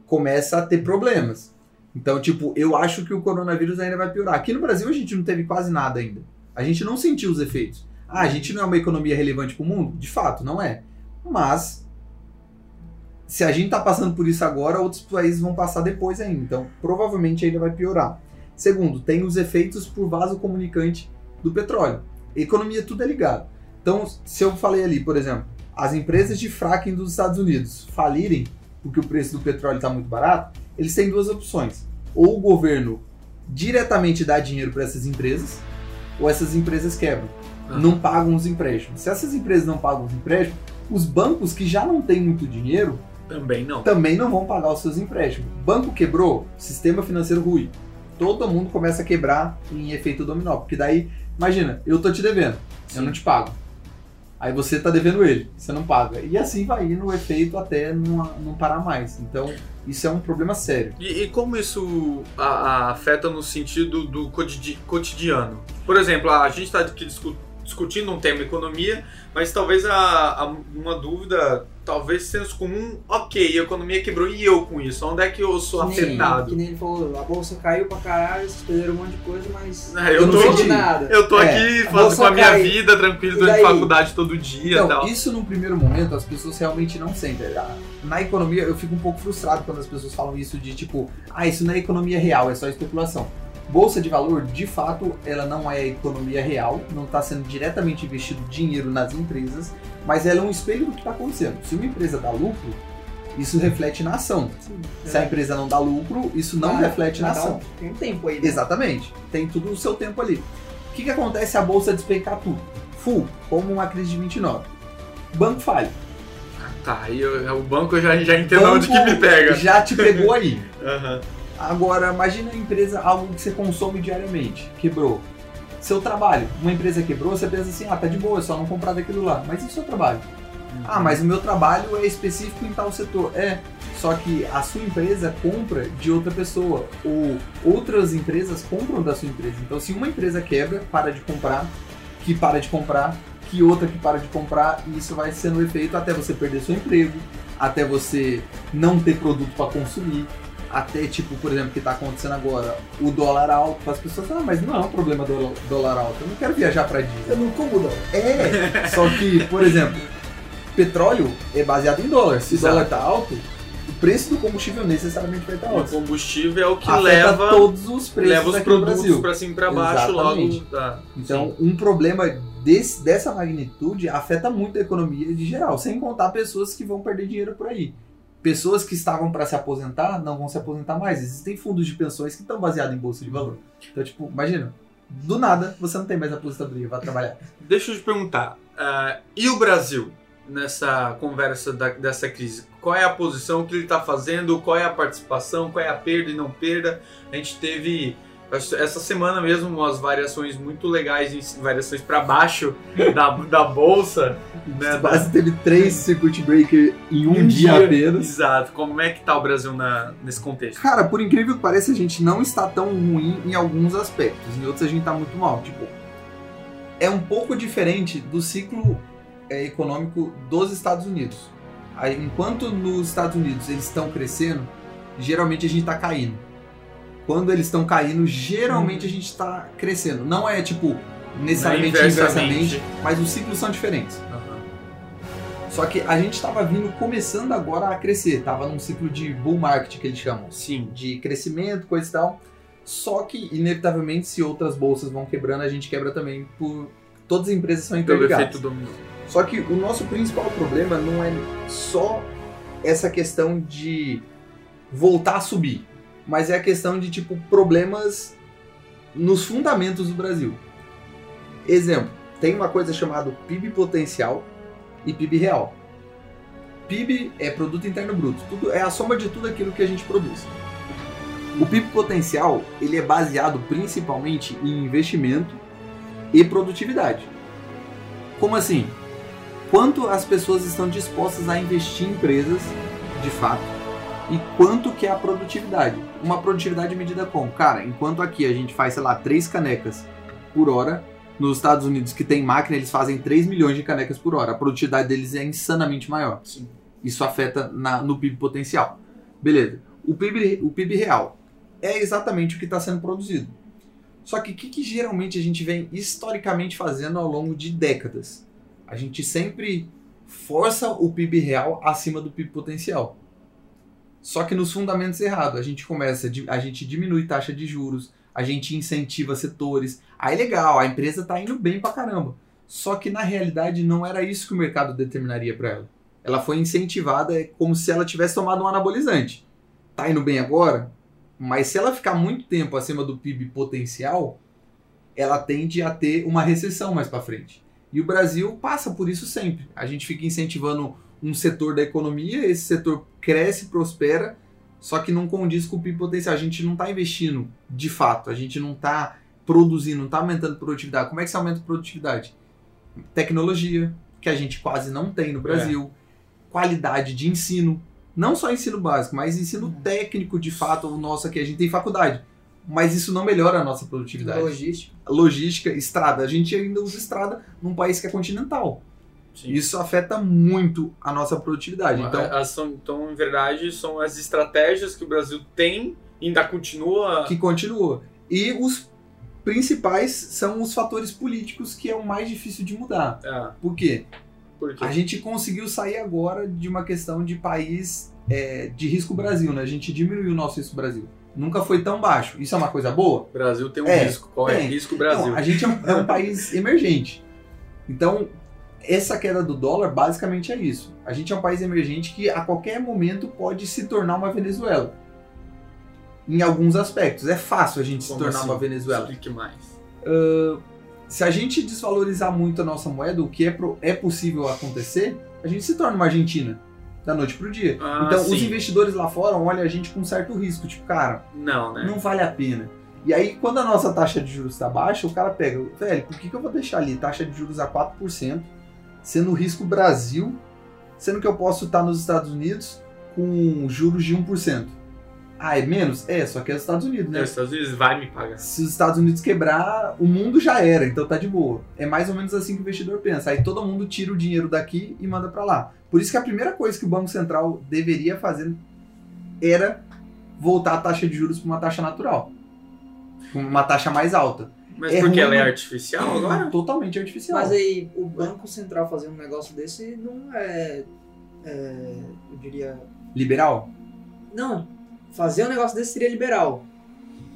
começa a ter problemas. Então, tipo, eu acho que o coronavírus ainda vai piorar. Aqui no Brasil a gente não teve quase nada ainda. A gente não sentiu os efeitos. Ah, a gente não é uma economia relevante pro mundo? De fato, não é. Mas se a gente tá passando por isso agora, outros países vão passar depois ainda. Então, provavelmente ainda vai piorar. Segundo, tem os efeitos por vaso comunicante do petróleo. Economia tudo é ligado. Então, se eu falei ali, por exemplo, as empresas de fracking dos Estados Unidos falirem porque o preço do petróleo está muito barato, eles têm duas opções. Ou o governo diretamente dá dinheiro para essas empresas, ou essas empresas quebram. Ah. Não pagam os empréstimos. Se essas empresas não pagam os empréstimos, os bancos que já não têm muito dinheiro Também não. também não vão pagar os seus empréstimos. Banco quebrou, sistema financeiro ruim. Todo mundo começa a quebrar em efeito dominó. Porque daí, imagina, eu tô te devendo, eu Sim. não te pago. Aí você tá devendo ele, você não paga. E assim vai indo o efeito até não, não parar mais. Então, isso é um problema sério. E, e como isso a- a- afeta no sentido do cotidi- cotidiano? Por exemplo, a gente está aqui discu- discutindo um tema economia, mas talvez a, a- uma dúvida, talvez senso comum, ok, a economia quebrou e eu com isso? Onde é que eu sou Que nem- afetado? Que nem ele falou, a bolsa caiu pra caralho, vocês perderam um monte de coisa, mas É, eu eu, não tô, senti nada. eu tô É, aqui a fazendo com a minha cai. vida tranquilo daí? faculdade todo dia Então, tal. isso num primeiro momento as pessoas realmente não sentem. Ah, Na economia, eu fico um pouco frustrado quando as pessoas falam isso de tipo, ah, isso não é economia real, é só especulação. Bolsa de valor, de fato, ela não é economia real, não está sendo diretamente investido dinheiro nas empresas, mas ela é um espelho do que está acontecendo. Se uma empresa dá lucro, isso reflete na ação. Sim, Se a empresa não dá lucro, isso não Mas- reflete na ação. um- Tem um tempo aí, né? Exatamente. Tem tudo o seu tempo ali. O que, que acontece se a bolsa despencar tudo? Full, como uma crise de 29. Banco falha. Tá, aí eu- o banco já, já entendo Banco onde que me pega. Já te pegou aí. *laughs* Aham. Agora, imagina uma empresa, algo que você consome diariamente, quebrou. Seu trabalho, uma empresa quebrou, você pensa assim, ah, tá de boa, é só não comprar daquilo lá. Mas e o seu trabalho? Ah, mas o meu trabalho é específico em tal setor. É, só que a sua empresa compra de outra pessoa, ou outras empresas compram da sua empresa. Então, se uma empresa quebra, para de comprar, que para de comprar, que outra que para de comprar, e isso vai sendo efeito até você perder seu emprego, até você não ter produto para consumir, até tipo, por exemplo, o que está acontecendo agora, o dólar alto, as pessoas, ah, mas não é um problema do dólar alto, eu não quero viajar para Disney. Eu não como, não. É, só que, por exemplo, petróleo é baseado em dólar. Se o dólar tá alto, o preço do combustível necessariamente vai estar O alto. combustível é o que Afeta leva, todos os preços leva os produtos pra cima e pra baixo Exatamente. logo. Tá. Então, um problema desse, dessa magnitude afeta muito a economia de geral, sem contar pessoas que vão perder dinheiro por aí. Pessoas que estavam para se aposentar não vão se aposentar mais. Existem fundos de pensões que estão baseados em bolsa de valor. Então, tipo, imagina, do nada você não tem mais aposentadoria, vai trabalhar. Deixa eu te perguntar. ah, e o Brasil? nessa conversa da- dessa crise? Qual é a posição, que ele está fazendo, qual é a participação, qual é a perda e não perda? A gente teve essa semana mesmo umas variações muito legais, variações para baixo *laughs* da, da bolsa. Né, Quase teve três circuit breaker em um, em dia, apenas. Exato. Como é que tá o Brasil na, nesse contexto? Cara, por incrível que pareça, a gente não está tão ruim em alguns aspectos, em outros a gente tá muito mal. Tipo, é um pouco diferente do ciclo é, econômico dos Estados Unidos. Aí, enquanto nos Estados Unidos eles estão crescendo, geralmente a gente tá caindo. Quando eles estão caindo, geralmente a gente está crescendo. Não é tipo necessariamente é inversamente. inversamente, mas os ciclos são diferentes. Só que a gente estava vindo começando agora a crescer, tava num ciclo de bull market que eles chamam Sim. de crescimento, coisa e tal. Só que, inevitavelmente, se outras bolsas vão quebrando, a gente quebra também por. Todas as empresas são interligadas. efeito dominó. Só que o nosso principal problema não é só essa questão de voltar a subir, mas é a questão de, tipo, problemas nos fundamentos do Brasil. Exemplo, tem uma coisa chamada PIB potencial e PIB real. PIB é produto interno bruto, tudo é a soma de tudo aquilo que a gente produz. O PIB potencial, ele é baseado principalmente em investimento e produtividade. Como assim? Quanto as pessoas estão dispostas a investir em empresas, de fato, e quanto que é a produtividade. Uma produtividade medida como? Cara, enquanto aqui a gente faz, sei lá, três canecas por hora, nos Estados Unidos, que tem máquina, eles fazem 3 milhões de canecas por hora. A produtividade deles é insanamente maior. Sim. Isso afeta na- no PIB potencial. Beleza. O PIB, o PIB real é exatamente o que está sendo produzido. Só que o que, que geralmente a gente vem historicamente fazendo ao longo de décadas? A gente sempre força o PIB real acima do PIB potencial. Só que nos fundamentos errados, a gente começa, a gente diminui taxa de juros, a gente incentiva setores. Aí legal, a empresa tá indo bem pra caramba. Só que na realidade não era isso que o mercado determinaria para ela. Ela foi incentivada é como se ela tivesse tomado um anabolizante. Tá indo bem agora, mas se ela ficar muito tempo acima do PIB potencial, ela tende a ter uma recessão mais para frente. E o Brasil passa por isso sempre. A gente fica incentivando um setor da economia, esse setor cresce, prospera, só que não condiz com o PIB potencial. A gente não está investindo de fato, a gente não está produzindo, não está aumentando produtividade. Como é que se aumenta a produtividade? Tecnologia, que a gente quase não tem no Brasil, qualidade de ensino, não só ensino básico, mas ensino técnico de fato, o nosso aqui, a gente tem faculdade. Mas isso não melhora a nossa produtividade Logística. logística, estrada. A gente ainda usa estrada num país que é continental. Sim. Isso afeta muito a nossa produtividade. Então, Então, são, então, em verdade, são as estratégias que o Brasil tem e ainda continua. que continua. E os principais são os fatores políticos que é o mais difícil de mudar. É, Por quê? por quê? A gente conseguiu sair agora de uma questão de país é, de risco Brasil, né? A gente diminuiu o nosso risco Brasil. Nunca foi tão baixo. Isso é uma coisa boa? O Brasil tem um É, risco. Qual é? tem. Risco Brasil. Não, a gente é um, é um *laughs* país emergente. Então, essa queda do dólar basicamente é isso. A gente é um país emergente que a qualquer momento pode se tornar uma Venezuela. Em alguns aspectos. É fácil a gente se Como tornar assim? uma Venezuela. Explique mais. Se a gente desvalorizar muito a nossa moeda, o que é, pro- é possível acontecer, a gente se torna uma Argentina. Da noite pro dia. Ah, então, os sim. investidores lá fora olham a gente com certo risco. Tipo, cara, Não, né? não vale a pena. E aí, quando a nossa taxa de juros está baixa, o cara pega, velho, por que, que eu vou deixar ali taxa de juros a 4%, sendo risco Brasil, sendo que eu posso estar nos Estados Unidos com juros de 1%? Ah, é menos? É, só que é os Estados Unidos, né? Os Estados Unidos vai me pagar. Se os Estados Unidos quebrar, o mundo já era, então tá de boa. É mais ou menos assim que o investidor pensa. Aí todo mundo tira o dinheiro daqui e manda para lá. Por isso que a primeira coisa que o Banco Central deveria fazer era voltar a taxa de juros para uma taxa natural. Uma taxa mais alta. Mas É porque ruim, ela é artificial agora? *laughs* Totalmente artificial. Mas aí, o Banco Central fazer um negócio desse não é. é, eu diria. Liberal? Não, fazer um negócio desse seria liberal.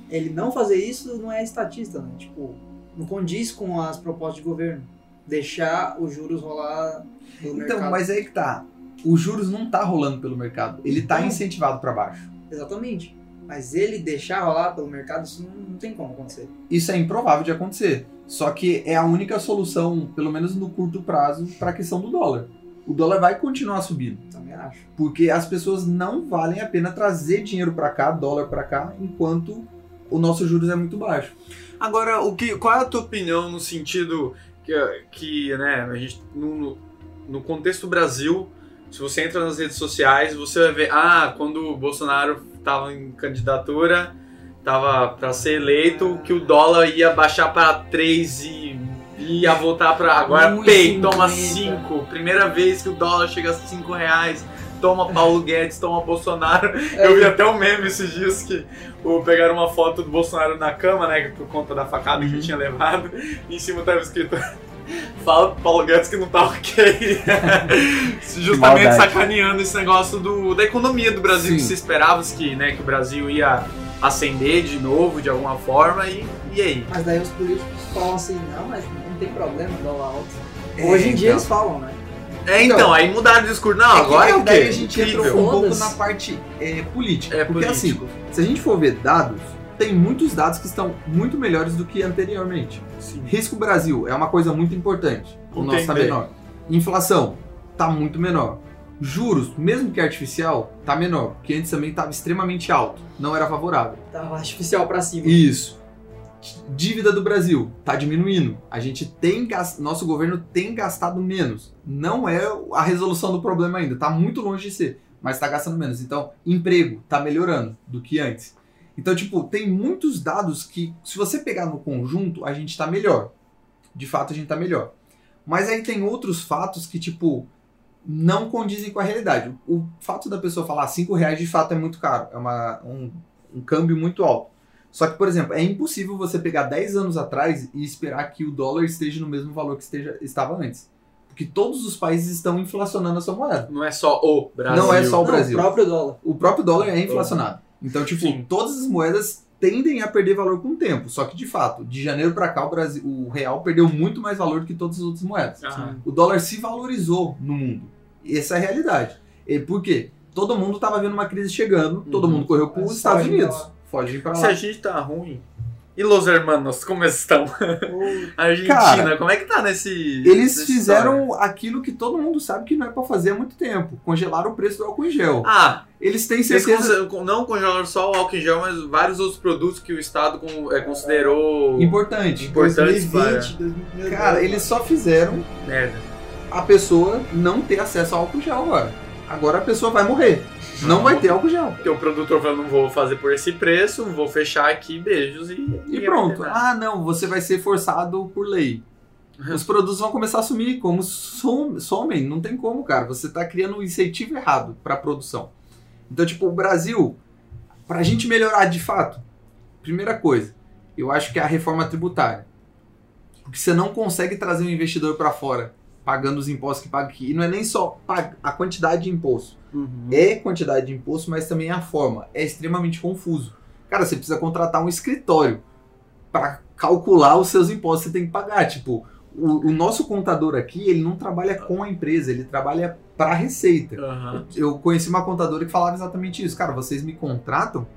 Ele não fazer isso não é estatista, né? Tipo, não condiz com as propostas de governo. Deixar os juros rolar no Então, mercado. mas aí que tá. Os juros não tá rolando pelo mercado. Ele tá incentivado para baixo. Exatamente. Mas ele deixar rolar pelo mercado, isso não, não tem como acontecer. Isso é improvável de acontecer. Só que é a única solução, pelo menos no curto prazo, para a questão do dólar. o dólar vai continuar subindo. Também acho. Porque as pessoas não valem a pena trazer dinheiro para cá, dólar para cá, enquanto o nosso juros é muito baixo. Agora, o que, qual é a tua opinião no sentido que, que né, a gente, no, no contexto Brasil, se você entra nas redes sociais, você vai ver, ah, quando o Bolsonaro estava em candidatura, estava para ser eleito, que o dólar ia baixar para 3 e ia voltar para agora pay, toma 50. 5. Primeira vez que o dólar chega a 5 reais. Toma Paulo *laughs* Guedes, toma Bolsonaro. É, Eu vi até um meme esses dias que o, pegaram uma foto do Bolsonaro na cama, né? Por conta da facada que ele tinha levado. E em cima tava escrito. Fala pro Paulo Guedes que não tá ok. *laughs* Justamente sacaneando esse negócio do, da economia do Brasil, Sim. que se esperava que, né, que o Brasil ia ascender de novo de alguma forma. E, e aí? Mas daí os políticos falam assim, não, mas não tem problema dólar alto. É, Hoje em dia então. eles falam, né? É, então, Então, aí mudaram o discurso. Não, É agora é é que o daí quê? a gente entra Incrível. um pouco na parte é, política. É porque político. assim, se a gente for ver dados, tem muitos dados que estão muito melhores do que anteriormente. Sim. Risco Brasil é uma coisa muito importante. O nosso está menor. Inflação está muito menor. Juros, mesmo que artificial, está menor. Porque antes também estava extremamente alto. Não era favorável. Tava artificial pra cima. Isso. Dívida do Brasil está diminuindo. A gente tem nosso governo tem gastado menos. Não é a resolução do problema ainda, está muito longe de ser, mas está gastando menos. Então, emprego está melhorando do que antes. Então, tipo, tem muitos dados que, se você pegar no conjunto, a gente está melhor. De fato, a gente está melhor. Mas aí tem outros fatos que, tipo, não condizem com a realidade. O fato da pessoa falar 5 reais de fato é muito caro, é uma, um, um câmbio muito alto. Só que, por exemplo, é impossível você pegar 10 anos atrás e esperar que o dólar esteja no mesmo valor que esteja, estava antes. Porque todos os países estão inflacionando a sua moeda. Não é só o Brasil. Não é só o Não, Brasil. o próprio dólar. O próprio dólar é inflacionado. Então, tipo, Sim. todas as moedas tendem a perder valor com o tempo. Só que, de fato, de janeiro para cá, o, Brasil, o real perdeu muito mais valor do que todas as outras moedas. Ah, O dólar se valorizou no mundo. Essa é a realidade. E por quê? Todo mundo estava vendo uma crise chegando, todo Uhum. mundo correu para os Mas Estados foge pra Unidos. lá. Foge para Se a lá. gente tá ruim. E los hermanos, como estão? Ou- *laughs* Argentina, Cara, como é que tá nesse. Eles fizeram aquilo que todo mundo sabe que não é para fazer há muito tempo. Congelaram o preço do álcool em gel. história? Ah, Eles têm eles certeza... conse- não congelaram só o álcool em gel, mas vários outros produtos que o Estado con- é, considerou. Importante. Importantes 2020, 2000, meu Cara, eles só fizeram Merda. a pessoa não ter acesso ao álcool gel agora. Agora a pessoa vai morrer. Não vai ter álcool gel. Porque o produtor falou, não vou fazer por esse preço, vou fechar aqui, beijos e. E pronto. Ah, não, você vai ser forçado por lei. *laughs* Os produtos vão começar a sumir, como som- somem, não tem como, cara. Você tá criando um incentivo errado pra produção. Então, tipo, o Brasil, pra gente melhorar de fato, primeira coisa, eu acho que é a reforma tributária. Porque você não consegue trazer um investidor pra fora pagando os impostos que paga aqui. E não é nem só a quantidade de imposto. Uhum. É quantidade de imposto, mas também a forma. É extremamente confuso. Cara, você precisa contratar um escritório para calcular os seus impostos que você tem que pagar. Tipo, o, o nosso contador aqui, ele não trabalha com a empresa, ele trabalha para a receita. Aham. Eu conheci uma contadora que falava exatamente isso. Cara, vocês me contratam,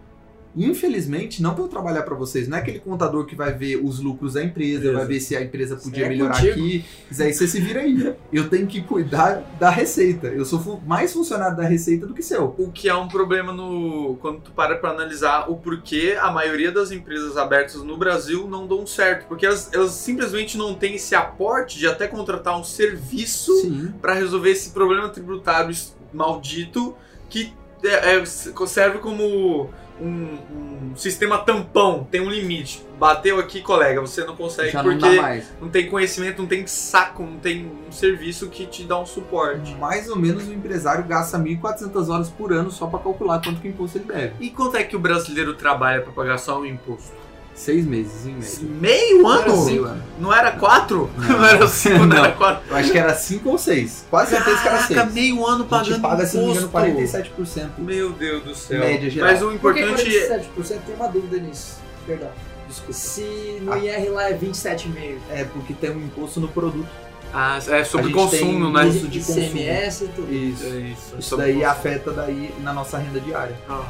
infelizmente, não para eu trabalhar para vocês. Não é aquele contador que vai ver os lucros da empresa, Beleza. vai ver se a empresa podia é melhorar contigo. aqui. Aí você se vira aí. Eu tenho que cuidar da receita. Eu sou mais funcionário da receita do que seu. O que é um problema no quando tu para pra analisar o porquê a maioria das empresas abertas no Brasil não dão certo. Porque elas, elas simplesmente não têm esse aporte de até contratar um serviço para resolver esse problema tributário maldito que é- é- serve como um, um sistema tampão, tem um limite. Bateu aqui, colega, você não consegue Já não porque mais. não tem conhecimento, não tem saco, não tem um serviço que te dá um suporte. Mais ou menos o empresário gasta 1.400 horas por ano só para calcular quanto que imposto ele deve. E quanto é que o brasileiro trabalha para pagar só o imposto? Seis meses em média. Meio ano? Meio ano. Não era quatro? Não. Não, era cinco, não, Não. era quatro. Eu acho que era cinco ou seis. Quase certeza que era Caraca, seis. meio ano A gente pagando paga, se não me engano, imposto. 47%. Meu Deus do céu. Média geral. Mas o Por que importante é... 47%? Tem uma dúvida nisso. Perdão. Desculpa. Se no Ah. IR lá é 27,5%. É porque tem um imposto no produto. Ah, é sobre consumo, né? uso de. ICMS e tudo. Isso. É isso. é Isso sobre daí consumo. afeta daí na nossa renda diária. Ah.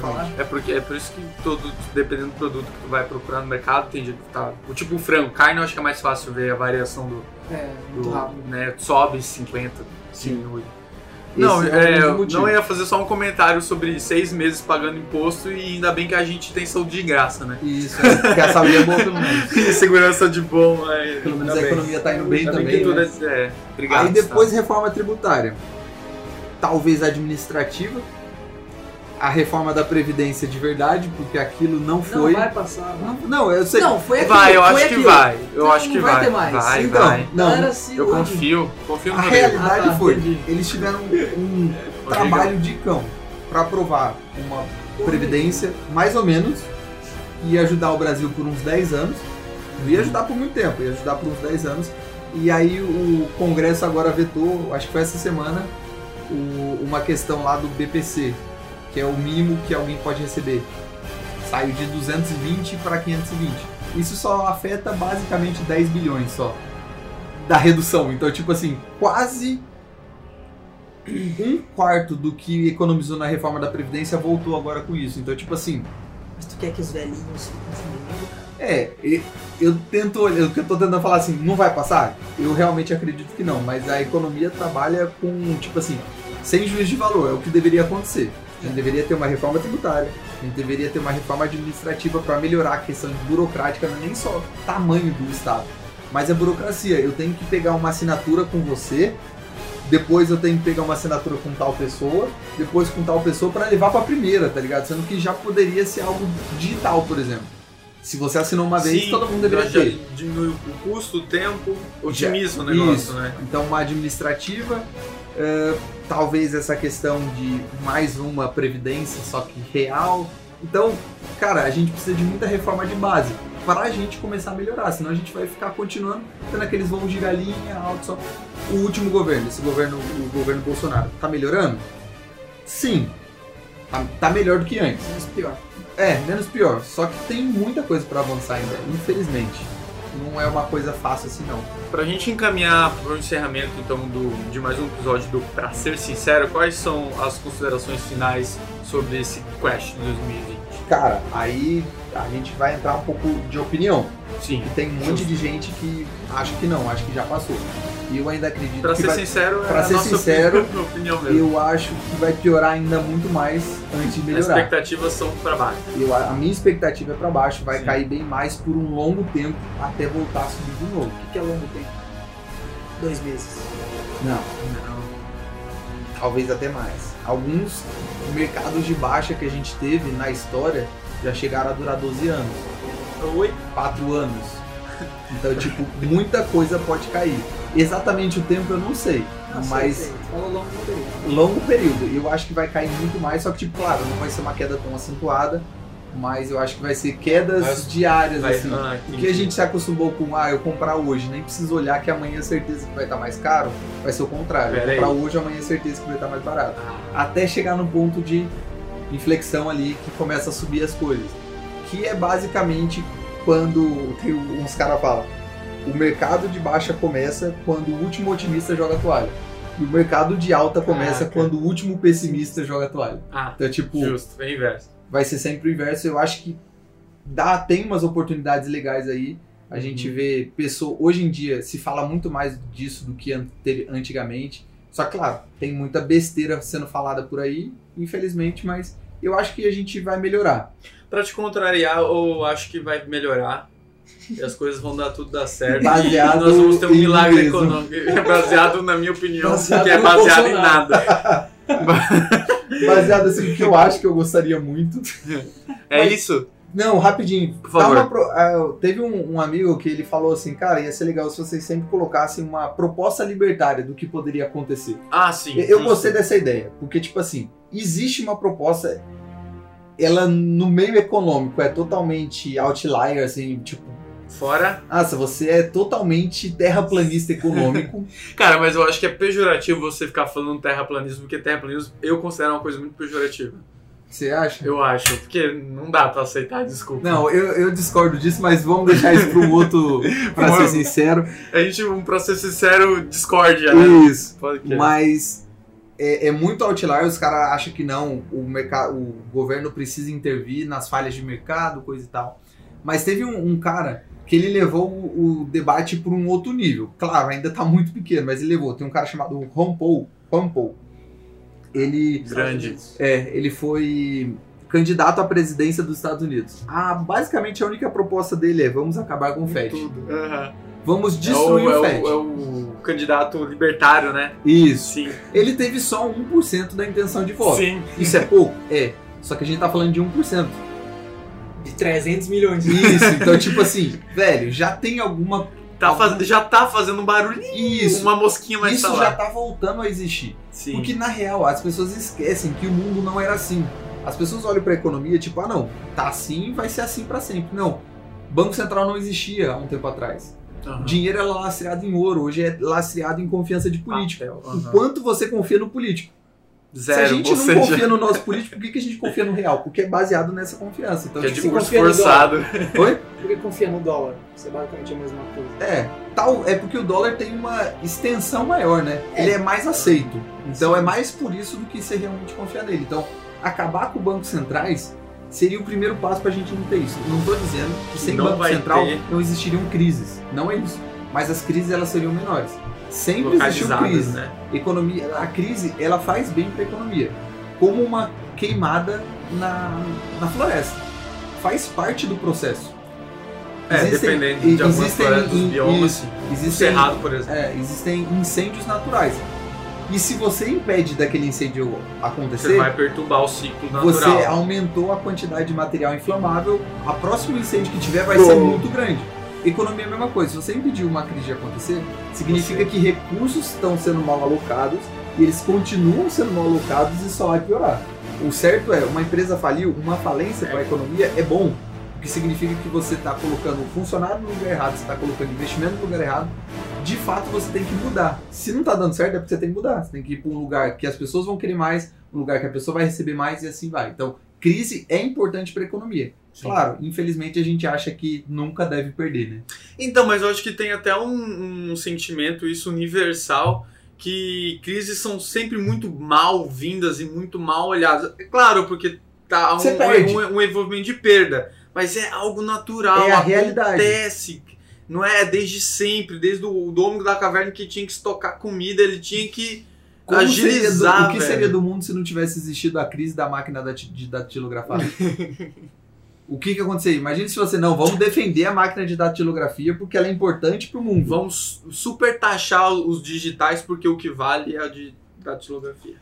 Falar? É, porque, é por isso que todo, dependendo do produto que tu vai procurar no mercado, tem dia que tá. O tipo frango, carne eu acho que é mais fácil ver a variação do. É, muito do rápido. né, sobe 50. Sim, Rui. Esse Não, é é, não ia fazer só um comentário sobre seis meses pagando imposto e ainda bem que a gente tem saúde de graça, né? Isso, é, porque a saúde é boa pelo menos. *laughs* E segurança de bom, é, Pelo menos a bem. economia tá indo bem também. tudo né? é, é, obrigado. Aí depois tá? reforma tributária. Talvez administrativa. A reforma da Previdência de verdade, porque aquilo não Não foi. vai passar. Não, Não, não, eu sei. não foi aquilo. Vai, eu foi acho que aquilo. vai. Eu Não, acho não que vai vai. ter mais. Vai, Então, vai. não, Galera, se Eu confio, confio no A realidade Ah, tá, foi, entendi. eles tiveram um trabalho de cão para aprovar uma previdência, mais ou menos, que ia ajudar o Brasil por uns 10 anos. Não ia ajudar por muito tempo, ia ajudar por uns 10 anos. E aí o Congresso agora vetou, acho que foi essa semana, o- uma questão lá do BPC, que é o mínimo que alguém pode receber. Saiu de 220 para 520. Isso só afeta basicamente 10 bilhões só da redução. Então, tipo assim, quase um quarto do que economizou na reforma da Previdência voltou agora com isso. Então, tipo assim, Mas tu quer que os velhinhos fiquem é, eu tento, eu, o que eu tô tentando falar assim, não vai passar? Eu realmente acredito que não, mas a economia trabalha com, tipo assim, sem juízo de valor, é o que deveria acontecer. A gente deveria ter uma reforma tributária, a gente deveria ter uma reforma administrativa para melhorar a questão burocrática, não é nem só o tamanho do Estado, mas a burocracia. Eu tenho que pegar uma assinatura com você, depois eu tenho que pegar uma assinatura com tal pessoa, depois com tal pessoa para levar para a primeira, tá ligado? Sendo que já poderia ser algo digital, por exemplo. Se você assinou uma vez, Sim, todo mundo deveria já ter. Diminui o custo, o tempo, otimiza o negócio, É, Isso. né? Então, uma administrativa, eh, talvez essa questão de mais uma previdência, só que real. Então, cara, a gente precisa de muita reforma de base para a gente começar a melhorar, senão a gente vai ficar continuando tendo aqueles voos de galinha alto só. O último governo, esse governo, o governo Bolsonaro, tá melhorando? Sim. Tá, tá melhor do que antes. Menos pior. É, menos pior. Só que tem muita coisa para avançar ainda, infelizmente. Não é uma coisa fácil assim, não. Pra gente encaminhar pro encerramento então do, de mais um episódio do Pra Ser Sincero, quais são as considerações finais sobre esse Quest de 2020? Cara, aí a gente vai entrar um pouco de opinião. Sim. E tem um monte de gente que acha que não, acha que já passou. E eu ainda acredito Pra que ser vai, sincero, é pra a ser nossa sincero, opinião, *laughs* opinião mesmo. eu acho que vai piorar ainda muito mais antes de As melhorar. expectativas são pra baixo. Eu, a minha expectativa é para baixo, vai Sim. cair bem mais por um longo tempo até voltar a subir de novo. O que que é longo tempo? Dois meses. Não, talvez até mais. Alguns mercados de baixa que a gente teve na história já chegaram a durar 12 anos. Oi? 4 anos. Então, tipo, muita coisa pode cair. Exatamente o tempo eu não sei, sei, mas sei. Falou longo período. longo período. Eu acho que vai cair muito mais, só que, tipo, claro, não vai ser uma queda tão acentuada, mas eu acho que vai ser quedas Mas diárias, Vai- assim. ah, O que a gente se acostumou com, ah, eu comprar hoje, nem preciso olhar que amanhã é certeza que vai estar mais caro, vai ser o contrário. Pera aí. comprar hoje, amanhã é certeza que vai estar mais barato. Ah, Até chegar no ponto de inflexão ali que começa a subir as coisas. Que é basicamente quando tem uns caras falam, o mercado de baixa começa quando o último otimista joga a toalha. E o mercado de alta começa quando o último pessimista joga a toalha. ah, Então, tipo, justo, é inverso. Vai ser sempre o inverso. Eu acho que dá, tem umas oportunidades legais aí. A gente vê pessoa hoje em dia se fala muito mais disso do que antigamente. Só que, claro, tem muita besteira sendo falada por aí, infelizmente, mas eu acho que a gente vai melhorar. Pra te contrariar, eu acho que vai melhorar. E as coisas vão dar tudo dar certo. Baseado e nós vamos ter um milagre mesmo. econômico. Baseado, na minha opinião, Baseado que é baseado em nada. *laughs* Baseado assim, que eu acho que eu gostaria muito. É Mas- isso? Não, rapidinho. Por favor. pro- ah, teve um, um amigo que ele falou assim, cara, ia ser legal se vocês sempre colocassem uma proposta libertária do que poderia acontecer. Ah, sim. Eu- Eu gostei dessa ideia, porque, tipo assim, existe uma proposta, ela no meio econômico é totalmente outlier, assim, tipo, Fora. nossa, você é totalmente terraplanista econômico. *laughs* Cara, mas eu acho que é pejorativo você ficar falando terraplanismo, porque terraplanismo eu considero uma coisa muito pejorativa. Você acha? Eu acho. Porque não dá pra aceitar, desculpa. Não, eu, eu discordo disso, mas vamos deixar isso para um outro, *laughs* pra ser sincero. A gente, um, pra ser sincero, discórdia, né? Isso. Mas é, é muito outlier, os caras acham que não, o, mercado, o governo precisa intervir nas falhas de mercado, coisa e tal. Mas teve um, um cara que ele levou o, o debate para um outro nível. Claro, ainda está muito pequeno, mas ele levou. Tem um cara chamado Ron Paul. Ron Paul. Ele, Grande. é, ele foi candidato à presidência dos Estados Unidos. Ah, basicamente a única proposta dele é vamos acabar com o FED. Aham. Vamos É o, destruir é, o o, FED. é o candidato libertário, né? Isso. Sim. Ele teve só 1% da intenção de voto. Sim. Isso é pouco? É. Só que a gente tá falando de 1%. De 300 milhões. Isso, então tipo assim, velho, já tem alguma. Tá faz- Já tá fazendo um barulhinho. Isso. Uma mosquinha mais Isso tá já lá. tá voltando a existir. Sim. Porque na real, as pessoas esquecem que o mundo não era assim. As pessoas olham pra economia tipo, ah não, tá assim, vai ser assim pra sempre. Não. Banco Central não existia há um tempo atrás. Aham. Dinheiro era lastreado em ouro, hoje é lastreado em confiança de político. Papel, O quanto você confia no político? Zero. Se a gente não seja, confia no nosso político, por que, que a gente confia no real? Porque é baseado nessa confiança. Então, que é tipo, confia no forçado. Oi? Porque confia no dólar. Isso é basicamente a mesma coisa. É, tal, é porque o dólar tem uma extensão maior, né? É. Ele é mais aceito. Então é mais por isso do que você realmente confiar nele. Então, acabar com bancos centrais seria o primeiro passo pra gente não ter isso. Não tô dizendo que sem Não banco central ter. não existiriam crises. Não é isso. Mas as crises elas seriam menores. Sempre existiu crise. né? Economia, a crise ela faz bem para a economia, como uma queimada na, na floresta. Faz parte do processo. É, Existem- dependendo de algumas florestas in- biomas. isso, existem, cerrado, por exemplo. é, existem incêndios naturais. E se você impede daquele incêndio Você acontecer, vai perturbar o ciclo você natural. aumentou a quantidade de material inflamável, a próximo incêndio que tiver vai Pô. ser muito grande. Economia é a mesma coisa. Se você impedir uma crise de acontecer, significa Você- que recursos estão sendo mal alocados e eles continuam sendo mal alocados e só vai piorar. O certo é, uma empresa faliu, uma falência para a economia é bom, porque significa que você está colocando funcionário no lugar errado, você está colocando investimento no lugar errado. De fato, você tem que mudar. Se não está dando certo, é porque você tem que mudar. Você tem que ir para um lugar que as pessoas vão querer mais, um lugar que a pessoa vai receber mais e assim vai. Então, crise é importante para a economia. Sim. Claro, infelizmente a gente acha que nunca deve perder, né? Então, mas eu acho que tem até um, um sentimento, isso universal, que crises são sempre muito mal vindas e muito mal olhadas. É claro, porque tá um, um, um envolvimento de perda, mas é algo natural, É a realidade. acontece. Não é desde sempre, desde o do homem da caverna que tinha que estocar comida, ele tinha que Como seria do- agilizar. o que velho. seria do mundo se não tivesse existido a crise da máquina da, de datilografar? *laughs* o que que aconteceria? Imagina se você não, vamos defender a máquina de datilografia porque ela é importante para o mundo. Vamos super taxar os digitais porque o que vale é a de datilografia.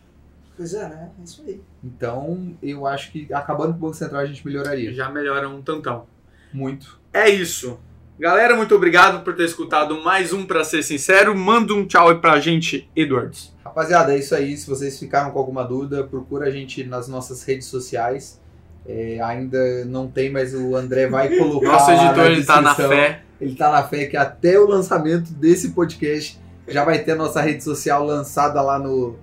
Pois é, né? É isso aí. Então, eu acho que acabando com o Banco Central a gente melhoraria. Já melhora um tantão. Muito. É isso. Galera, muito obrigado por ter escutado mais um Pra Ser Sincero. Manda um tchau aí pra gente, Edwards. Rapaziada, é isso aí. Se vocês ficaram com alguma dúvida, procura a gente nas nossas redes sociais. É, ainda não tem, mas o André vai *laughs* colocar. Nosso editor, na ele tá na fé. Ele tá na fé que até o lançamento desse podcast já vai ter a nossa rede social lançada lá no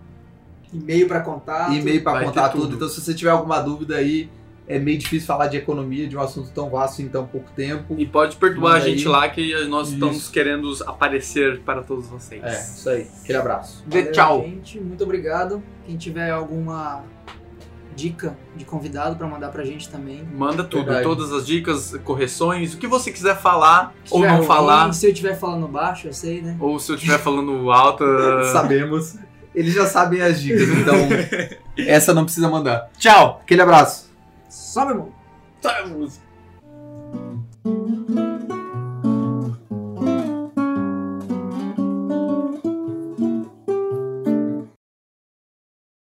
E-mail pra contato. e-mail para contar tudo. tudo. Então, se você tiver alguma dúvida aí, é meio difícil falar de economia, de um assunto tão vasto em tão pouco tempo. E pode perturbar a gente aí. lá que nós Isso. estamos querendo aparecer para todos vocês. É, isso aí. Aquele abraço. Valeu, tchau. Gente, muito obrigado. Quem tiver alguma dica de convidado pra mandar pra gente também. Manda tudo, Verdade. todas as dicas, correções, o que você quiser falar Se ou não ruim, falar, Se eu estiver falando baixo, eu sei, né? ou se eu estiver falando alto. uh, *laughs* Sabemos. Eles já sabem as dicas, então *laughs* essa não precisa mandar. Tchau! Aquele abraço. Sobe, irmão. Tchau, música.